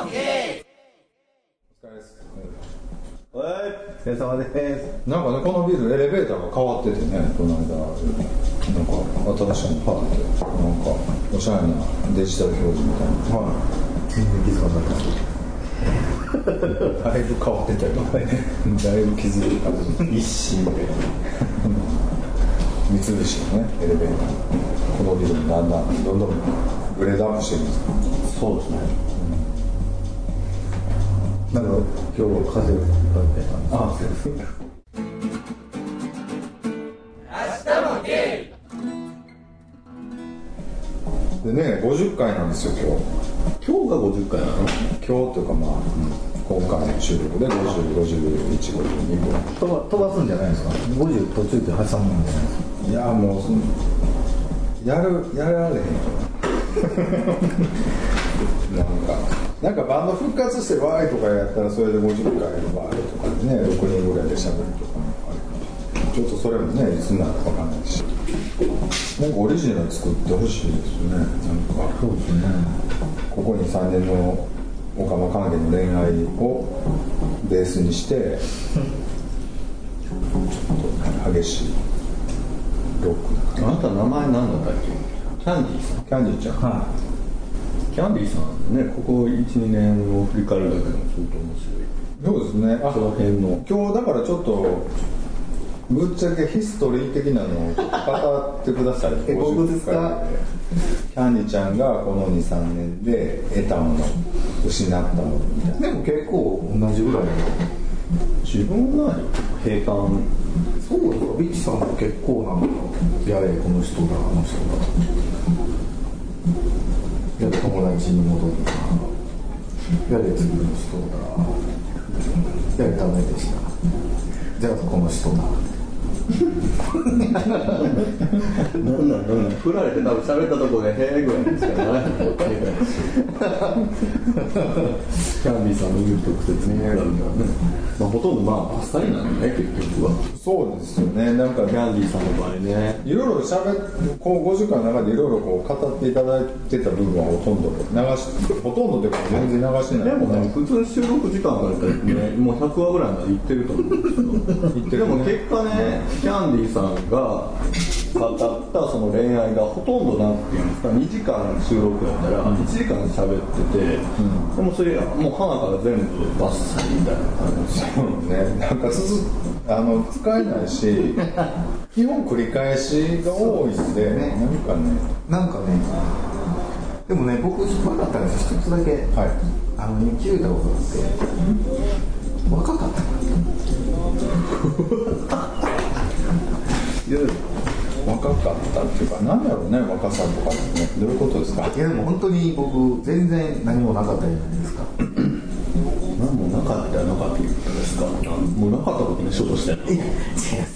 はいお疲れ様です。なんかねこのビルエレベーターが変わっててねこの間なんか新しいのパーってなんかおしゃれなデジタル表示みたいな。はい全然気づかなかっただいぶ変わってたよだいぶ気づいた 一心で。三菱のねエレベーター。このビルにだんだんどんどんグレードアップしてるんです。そうですねなんか今日は風が吹いたあそうです。でね50回なんですよ今日。今日が50回なの？今日というかまあ、今回の収録で505152分飛ば飛ばすんじゃないですか？50途中で挟むんじゃないですか？いやもうそのやるやられへん。なんかなんかバンド復活してワイとかやったらそれで50回のワイとかでね6人ぐらいで喋るとかもあるからちょっとそれもねいつになるかわかんないし。なんかオリジナル作ってほしいですよね。なんかそうですね。ここに3年のオカマ関係の恋愛をベースにしてちょっと激しいロックなあなた名前何だったっけ？キャンディーさん。キャンディーちゃん。はキャンディーさんねここ12年を振り返るだけでも相当面白い。そうですね。あ。その辺の。今日だからちょっとぶっちゃけヒストリー的なのを語ってください。え僕ですか？50回でキャンディーちゃんがこの23年で得たもの失ったものみたいな。でも結構同じぐらい自分は閉館そうですかビッチさんも結構なんかやれこの人だあの人だやれ友達に戻るかやれ次の人だ。やれダメでした。じゃあこの人だ。なんなんなんなん振られて多分喋ったところで「へえ」ぐらいですからね。キャンディーさんの言う特説になるんだね、まあ、ほとんどまあバッサリなんだね結局は。そうですよね。なんかキャンディーさんの場合ね。いろいろ喋っこう50回の中でいろいろこう語っていただいてた部分はほとんど流しほとんどというか全然流してない。でもね、普通に収録時間があったらね、もう100話ぐらいまでいってると思うんですけど、でも結果ね、キャンディーさんが語ったその恋愛がほとんどなんていうんですか、2時間収録やったら、1時間喋ってて、でもそれ、もう花から全部バッサリみたいな感じでそうね。なんかあの使えないし 基本繰り返しが多いんで、ねなんかねなんかねでもね僕分かったんです一つだけ、はい。あのたことがあって。若かった いや若かったっていうか何だろうね若さとかね。どういうことですか？いやでも本当に僕全然何もなかったじゃないですか。ですか？もうなかったことにしようとしてる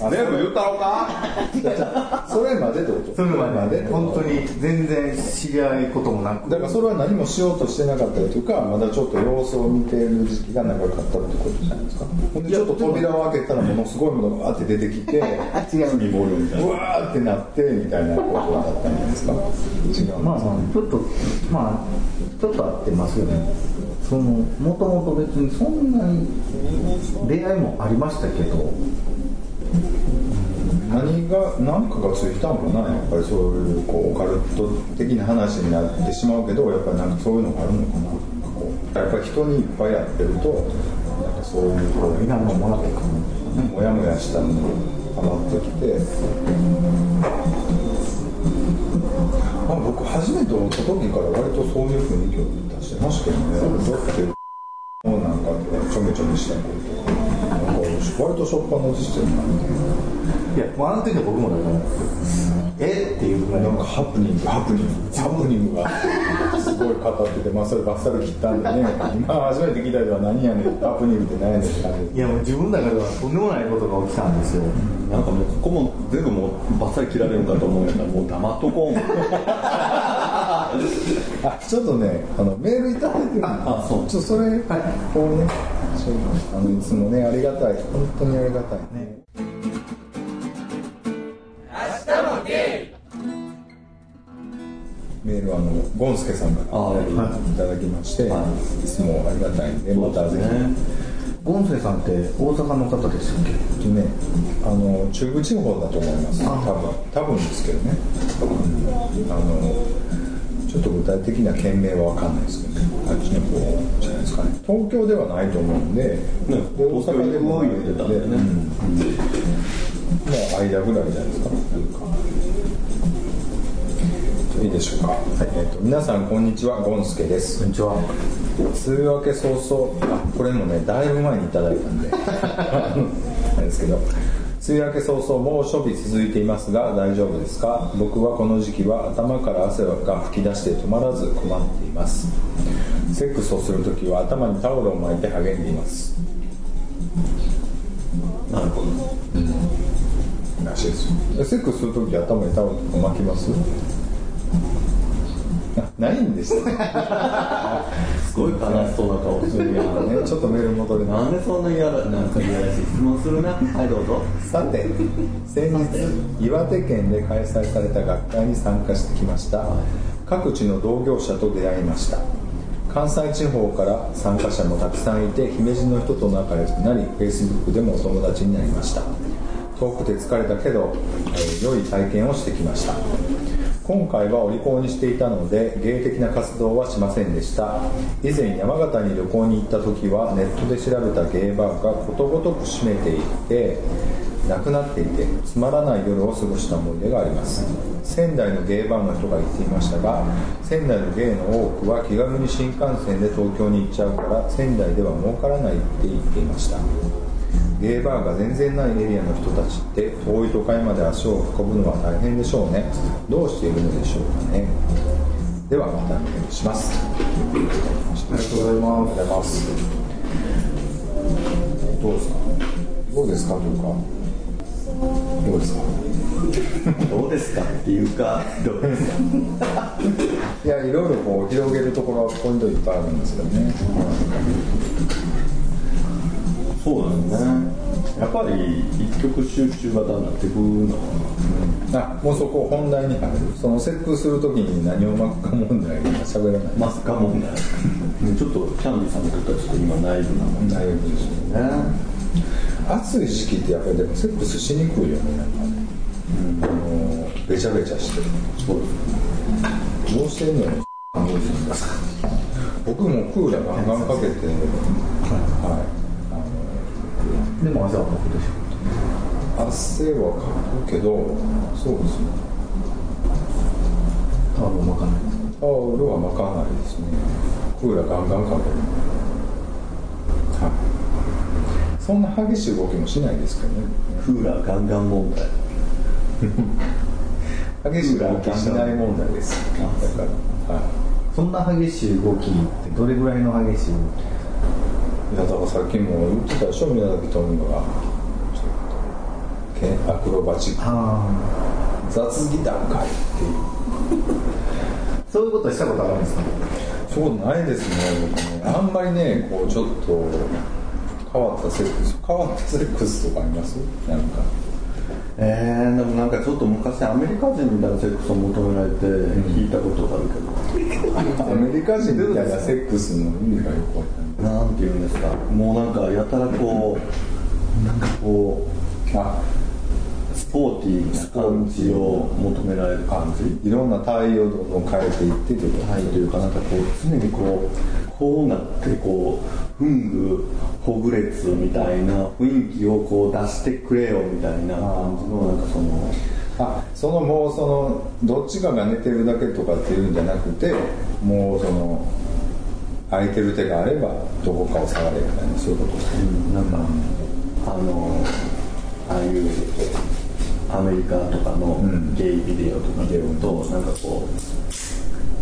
あ全部言ったのか？それまでってこと？それまで。本当に全然知り合いこともなく。だからそれは何もしようとしてなかったりというかまだちょっと様子を見ている時期が長かったってことじゃないですか？ほんでちょっと扉を開けたらものすごいものがバーって出てきて 違う。次ボールみたいなうわーってなってみたいなことだったんじゃないですか？違うまあまあちょっとまあちょっと合ってますよねそのもともと別にそんなに出会いもありましたけど。何が何かがついたのかなやっぱりそういうこうオカルト的な話になってしまうけどやっぱりなんかそういうのがあるのかな。こうやっぱり人にいっぱいやってるとなんかそういうこう皆ももらってかもやもやしたのが溜まってきて、あ、僕初めて会った時から割とそういう雰囲気を出してましたけどね。だってもうなんかちょめちょめしたこととかなんか割としょっぱなじしてるなみたいやもうあの時は僕もだからえっていうぐらいなんかハプニングハプニングハプニングがすごい語っててまあそれバッサリ切ったんでね。今初めて聞いた人は何やねんハプニングって何やねんって感じ。いやもう自分の中ではとんでもないことが起きたんですよ。なんかもうここも全部もうバッサリ切られるんかと思うんやったらもう黙っとこう。あちょっとねあのメールいただいてるんであそう。ちょっとそれ、こうねあのいつもねありがたい。本当にありがたい。ねメールはあのゴンスケさんからい。いただきまして、はい。い、つもありがたいんでまたぜひ、ゴンセさんって大阪の方ですっけえっとねあの中部地方だと思います。多分多分ですけどね、うん。あのちょっと具体的な県名は分かんないですけどね。あっちの方じゃないですかね。東京ではないと思うんで,、で大阪でもないんだよね。うん。まあ間ぐらいじゃないですか。なん。かいいでしょうか、はいえっと皆さんこんにちは。ゴンスケです。こんにちは。梅雨明け早々あこれもねだいぶ前にいただいたんで。なんですけど梅雨明け早々猛暑日続いていますが大丈夫ですか？僕はこの時期は頭から汗が吹き出して止まらず困っています。セックスをするときは頭にタオルを巻いて励んでいます。なるほど。らしいですよ。セックスするとき頭にタオルを巻きます？あないんですねすごい悲しそうな顔するやん。ねちょっとメール戻れないなんでそんな嫌だなんか嫌らしい質問するな。はいどうぞ。さて先日岩手県で開催された学会に参加してきました。各地の同業者と出会いました。関西地方から参加者もたくさんいて姫路の人と仲良くなり Facebook でもお友達になりました。遠くて疲れたけど、えー良い体験をしてきました今回はお利口にしていたので芸的な活動はしませんでした。以前山形に旅行に行った時はネットで調べたゲーバーがことごとく閉めていてなくなっていてつまらない夜を過ごした思い出があります。仙台のゲーバーの人が言っていましたが仙台のゲイの多くは気軽に新幹線で東京に行っちゃうから仙台では儲からないって言っていました。ゲーバーが全然ないエリアの人たちって遠い都会まで足を運ぶのは大変でしょうね。どうしているのでしょうかね。ではまたメールします。ありがとうございます。ありがとうございますどうですか？どうですか？というか？どうですか？どうですか？っていうか？どうですか？いやいろいろこう広げるところはポイントいっぱいあるんですけどねそうだよね。やっぱり一極集中型になってくるのあもうそこ本題に入るその節句するときに何を巻くか問題が喋らない。まさか問題ちょっとキャンディーさんにとってはちょっと今内部な問大丈夫ですよ題ね。暑い時期ってやっぱりでもセックスしにくいよね。なんかね、あのべちゃべちゃして。そうですどうしてんのよ。僕もクーラーガンガンかけて。はいでも汗はかくでしあの汗はかくけどそうですね。ょタオルを巻かないタオルは巻かないですね。クーラーガンガンかける。はい。そんな激しい動きもしないですけどね。クーラーガンガン問題。激しい動きしない問題です。だからはい。そんな激しい動きってどれぐらいの激しい動いやだからさっきも言ってたでしょ宮崎トミが。ちょっとけアクロバチック。あ雑技団会っていう。あ そういうことしたことあるんですか？そうないですね僕ね。あんまりねこうちょっと変わったセックス変わったセックスとかあります？なんか。えー、でもなんかちょっと昔アメリカ人みたいなセックスを求められて聞いたことがあるけど、アメリカ人みたいなセックスの意味がよくわかんないなんて言うんですか。もうなんかやたらこうなんかこあうスポーティーな感じを求められる感じ。いろんな対応をどんどん変えていってということはい。というかなんかこう常にこうこうなってこう文具ほぐれつみたいな雰囲気をこう出してくれよみたいな感じのなんかそのあそのもうそのどっちかが寝てるだけとかっていうんじゃなくてもうその空いてる手があればどこかを触れみたいなそういうことですね。うんなんかあのああいうアメリカとかのん。ゲイビデオとか見ると、なんかこ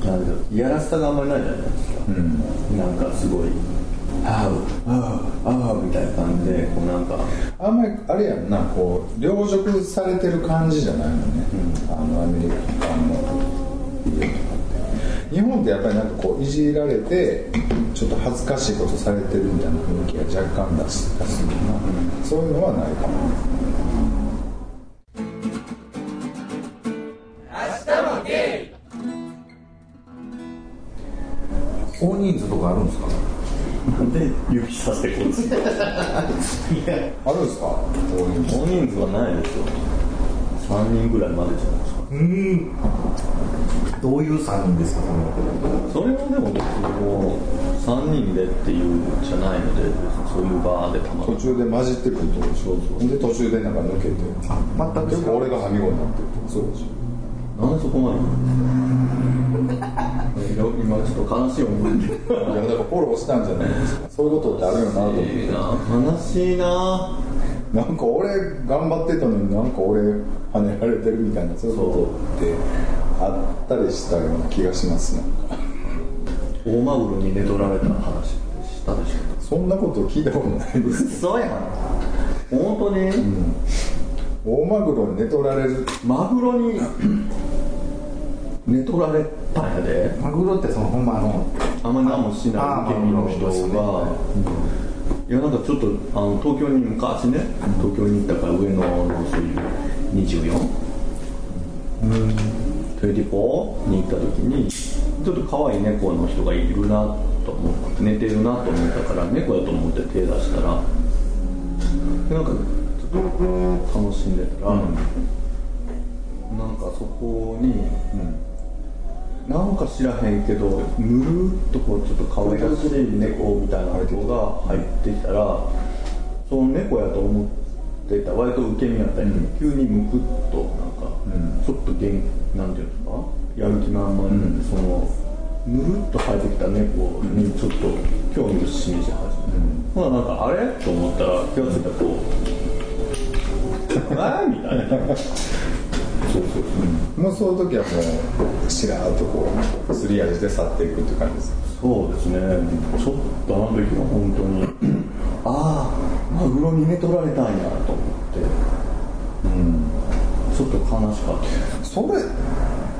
うなんだろういやらしさがあんまりないじゃないですか、うん。なんかすごい「あうあうあう」みたいな感じでこうなんかあんまりあれやんなこう凌辱されてる感じじゃないのね、あのアメリカのビデオとか日本ってやっぱりなんかこういじられてちょっと恥ずかしいことされてるみたいな雰囲気が若干出し出するな、そういうのはないかも大人数とかあるんですか？なんで指さしてこっち いや。あるんですか？大人数。はないですよ。3人ぐらいまでじゃない。ですかうん。どういう3人ですかそのそれはでも別にもう3人でっていうんじゃないのでそういう場でたま途中で混じってくるとそうそう。で途中でなんか抜けてあ全く結構俺がはみごになって。てそうでしなんでそこまで。言うんですか今ちょっと悲しい思いいやだからフォローしたんじゃないですか。そういうことってあるよなと思って。いいな悲しいななんか俺頑張ってたのになんか俺跳ねられてるみたいなそういうことってあったりしたような気がしますなんか大マグロに寝取られた話したでしそんなこと聞いたことないです。ょ嘘やん本当に、大マグロに寝取られる。マグロに寝取られたんやで。マグロってそのほんまのあんまり何もしない受け身の人が、いやなんかちょっとあの東京に昔ね東京に行ったから上野のそういう 24? 24に行った時にちょっと可愛い猫の人がいるなと思って寝てるなと思ったから猫やと思って手出したらでなんかちょっと楽しんでたら、なんかそこに、なんか知らへんけどぬるっとこうちょっと可愛らしい猫みたいな子が入ってきたらその猫やと思ってた割と受け身やったり、急にむくっとなんか、ちょっと元なんていうんですか？やる気満々になって、そのぬるっと生えてきた猫にちょっと興味を示し始めて、ほななんかあれ？と思ったら気がついたらこう あーみたいなそうそうそうもうその時はもうしらーっとこうすり味で去っていくっていう感じですそうですね、ちょっとあの時は本当に、ああ、マグロに寝取られたんやと思って、ちょっと悲しかった。です。それっ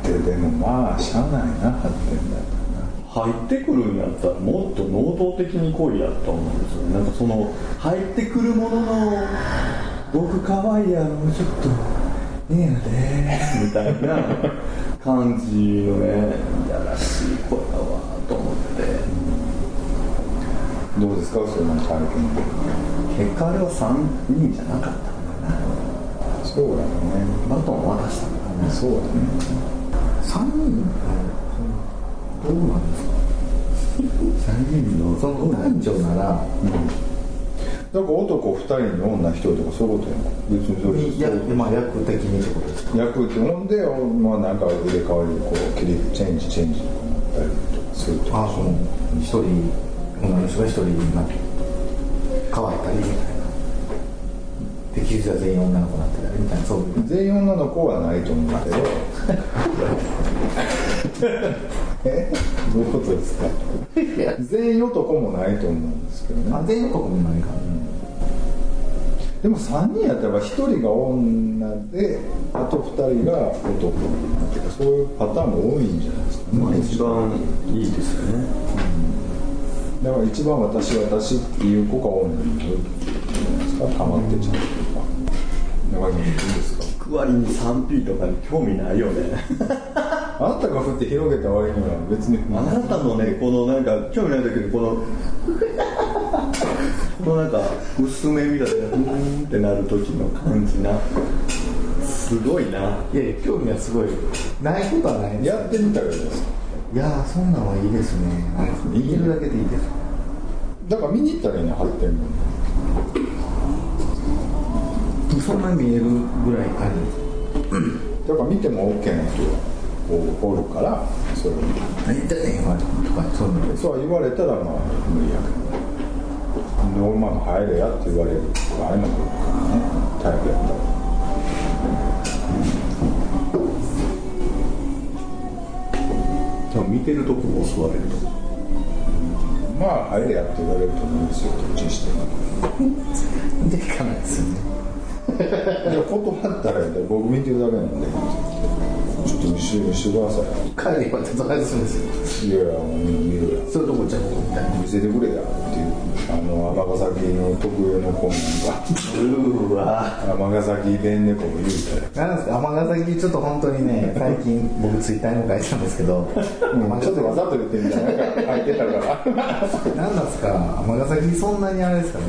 てでもまあしゃあないな発展だ入ってくるんやったらもっと能動的に来いやと思うんですよね。なんかその、入ってくるものの、僕可愛いやろ、ちょっと、ねえやで、みたいな感じのね、いやらしい声だわと思って。どうですか？その体験結果あれは3人じゃなかったのかな。そうだね。バトン渡したからねそうだね。3人？どうなんですか？3人のその男女ならだから男2人に女1人とかそういうことやん別にそれにやまあ役的にってことですか。役ってほん。で、まあ、なんか入れ替わりこう切りチェンジチェンジとかなったりとかするとあその一人女の人が一人になって乾いたりみたいなで気づいたら。全員女の子になってたりみたいなそういう。全員女の子はないと思うけど。え？どういうことですか？全員男もないと思うんですけどね。あ全員男もないかでも3人やったら1人が女であと2人が男っていうかそういうパターンも多いんじゃないですかね、まあ一番いいですよね。だから一番私私っていう子が多いんじゃないですか。かまってちゃうとか。中島君いいですか区割りに 3P とかに興味ないよね。あなたが振って広げた割には別に。あなたのねこのなんか興味ないんだけどこのこのなんか薄めみたいなうーんってなる時の感じなすごいな。いやいや興味はすごい。ないことはないんです。やってみたらどうです。かいやーそんなんはいいですね。見てるだけでいいです。だから見に行ったらいいね発展もそんな見えるぐらいありだから見ても OK な人がおるからそれを何言ってんねんとかそういうのでそう言われたらまあ無理やけどノーマン入れやって言われる場合もあるからねタイプやったらでも見てるとこも襲われるとまあ入れやって言われると思うん。ですよどっちにしてもでいかないですよねいや断ったらいいん。だ僕見てるだけなん。でと見せて見せてください。帰れば手外すんですよ。いやいやもう見るや。んそういうとこじゃんみたいな見せてくれやっていう。あの尼崎の特有のこんなんうわ。が尼崎弁でこう言うたらなんですか？尼崎ちょっと本当にね最近僕ツイッターにも書いてたんですけど、うんちょっとわざと言ってみたいななんか。書いてたから。何なんですか？尼崎そんなにあれですかね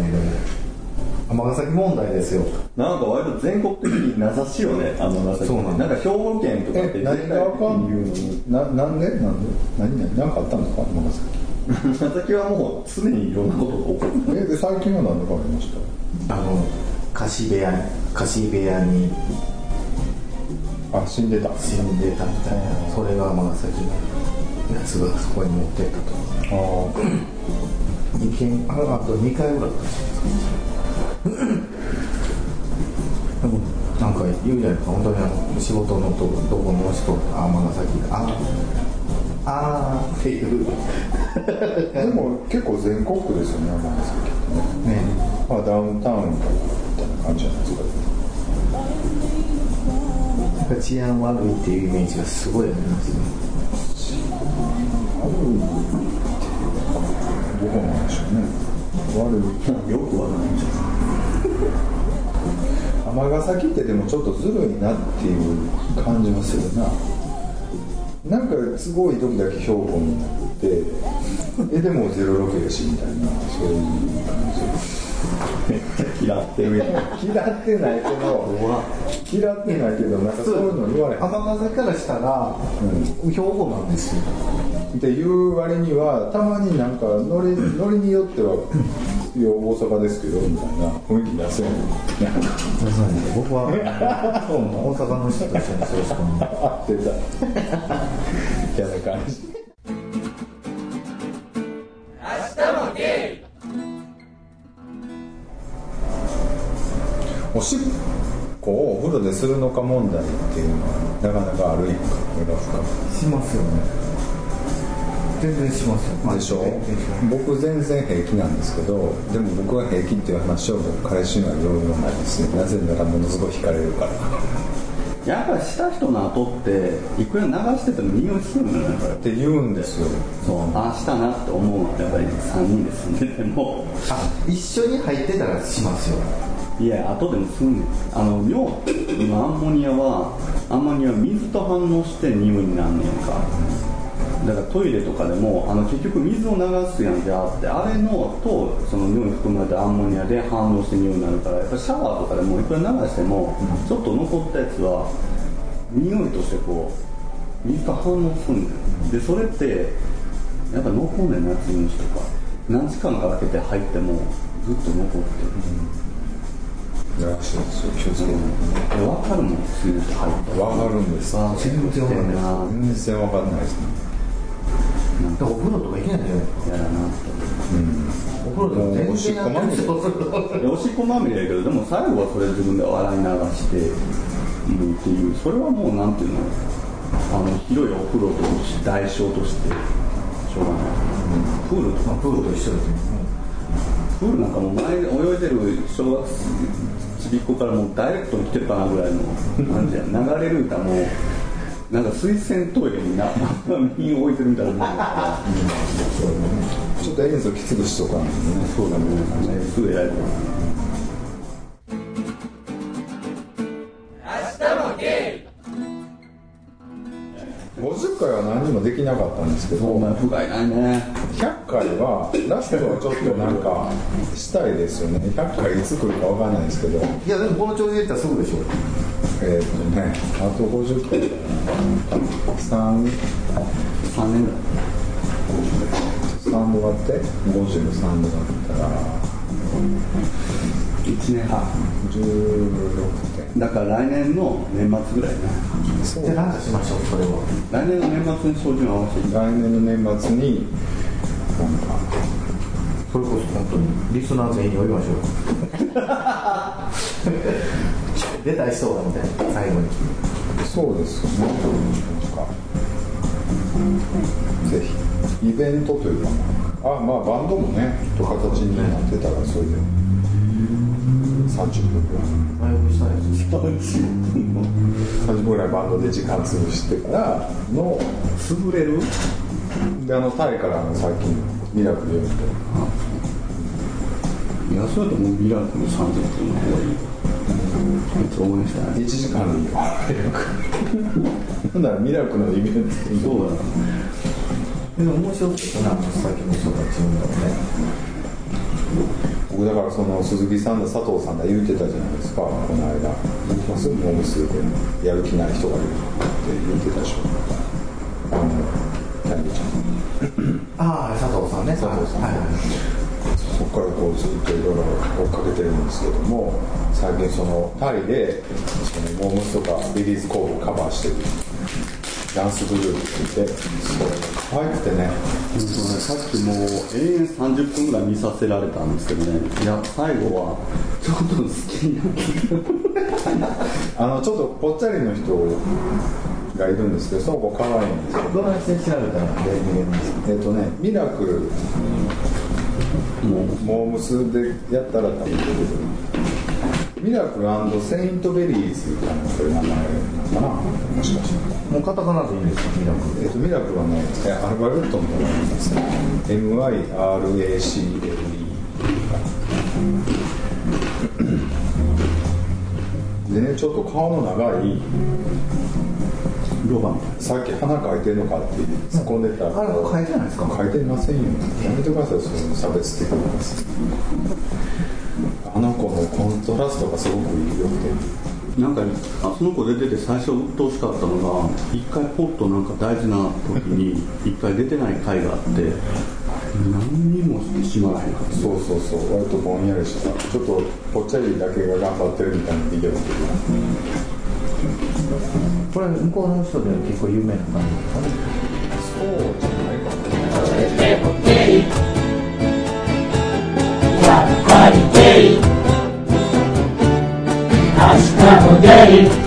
尼崎問題ですよ。なんか割と全国的に名指しよねあの名指しそうなんなんか兵庫県とかってえ何があかん言うの。にななんで？なんで？何何何かあったんですか？尼崎。名崎はもう常にいろんなことが起こるえで最近は何で変わりました？あの貸し部屋に貸し部屋に。あ死んでた。死んでたみたいな。それが尼崎の。やつがそこに持ってったと。あ一見ああと2回ぐらいだったんですよでもなんか言うじゃないですか本当にあの仕事のとどこの人あ尼崎あああーっていうでも結構全国区ですよね尼崎ってねねまあダウンタウンみたいな感じじゃないですかなんか治安悪いっていうイメージがすごいありますね悪いってどこなんでしょうね悪いよくわからないんじゃない尼崎ってでもちょっとずるいなっていう感じはするな。なんかすごい時だけ兵庫になって えでもゼロロケやしみたいなそういう感じ。嫌ってる嫌ってないけど嫌ってないけどなんかそういうの言われへん。尼崎からしたら、兵庫なんですよっていう割にはたまになんかノリノリによっては「いや大阪ですけど」みたいな。雰囲気出せん僕は大阪の人と一緒にそうしかもあ出た嫌な感じおしっこをお風呂でするのか問題っていうのはなかなかあるやんかこれが深くしますよ。ね全然しますよ。でしょ？僕全然平気なんですけどでも僕が平気っていう話を僕彼氏には言わないですねなぜならものすごい惹かれるから。やっぱりした人の後っていくら流してても匂いするのよって言うんですよ。そう。あしたなって思うのはやっぱり3人で住んでてもあ一緒に入ってたらしますよ。いや後でもすんねんあの尿のアンモニアはアンモニアは水と反応して匂いになんねんかだからトイレとかでもあの結局水を流すやんじゃあってあれのとその尿に含まれたアンモニアで反応して匂いになるからやっぱりシャワーとかでもいくら流してもちょっと残ったやつは匂いとしてこう水と反応すんねんでそれってやっぱ残んねん夏の日とか何時間か空けて入ってもずっと残ってる。気をつけて分かるもん梅雨って入ったらわかるんです。あ全然わかんない。な全然わかんないですねなん。かお風呂とか行けないんじゃないですか嫌だなお風呂でも全然もうおしっこまみれおしっこまみれやけどでも最後はそれ自分で洗い流しているっていうそれはもうなんていうのあの広いお風呂と代償としてしょうがない、プールとかプールと一緒ですねプールなんかもう前泳いでる小学ちびっ子からもうダイレクトに来てるかなぐらいのなんていうの流れる歌もなんか水洗トイレにな身を置いてるみたいなちょっと塩素きつくしとかんとねそうだねすぐ偉いと思う50回は何にもできなかったんですけど。お前不甲斐ないね。100回はラストはちょっとなんかしたいですよね。100回いつ来るかわかんないですけど。いやでもこの調子でいったらすぐでしょえーっとねあと50回3 3年ぐらい。3度割って。53度割ったら。1年半。16点。だから来年の年末ぐらいね。そう。じゃあ何かしましょうそれは。来年の年末に照準を合わせて。来年の年末に。なんかそれこそ本当にリスナー全員呼びましょう。出たい人がみたいな。最後にそうですよね。なんかぜひイベントというかあまあバンドもねと形になってたらそれで30分ぐらいだいぶしたやつ30分ぐらいバンドで時間潰してからの潰れるであのタイからの最近ミラクル読んでいやそれともうミラクル30分の方がいいめっちゃ応援したい1時間でいいよほんならミラクルのイベント。そうだな。でも面白くてなさっきの人たちのね。僕だからその鈴木さんだ佐藤さんだ言うてたじゃないですかこの間「ますぐモームスでやる気ない人がいる」って言ってたでしょ。あのキャンディーちゃん。ああ佐藤さんね。佐藤さん。はいはいそこからこうずっといろいろ追っかけてるんですけども最近そのタイでそのモームスとかリリースコールをカバーしてる。ダンスグループがいてそれが可愛くてね。さっきもう永遠30分ぐらい見させられたんですけどね。いや最後はちょっと好きになって あのちょっとぽっちゃりの人がいるんですけどその子可愛いんですよど。ないして調べたらえっとねミラクルもうモームスでやったら多分出てくるミラクルセイントベリーズかなそういう名前なのかなもしかしてもうカタカナでいいんですかミラクルえっと、ミラクルはね、えアルファベットのものなんですね。MIRACLE。でね、ちょっと顔の長い、ロバンさっき鼻かいてんのかって突っ込んでたら、あれ変えてないですか？書いてませんよ。やめてください、その差別的な。あの子のコントラストがすごく良くて。なんかあその子出てて最初鬱陶しかったのが一回ポッとなんか大事な時に 一回出てない回があって何にもしまらへんかったそうそうそう、割とぼんやりした、ちょっとぽっちゃりだけが頑張ってるみたいなビデオっていうかこれ向こうの人では結構有名な感じですかねそう。じゃないかなやっぱりゲイ明日もゲイ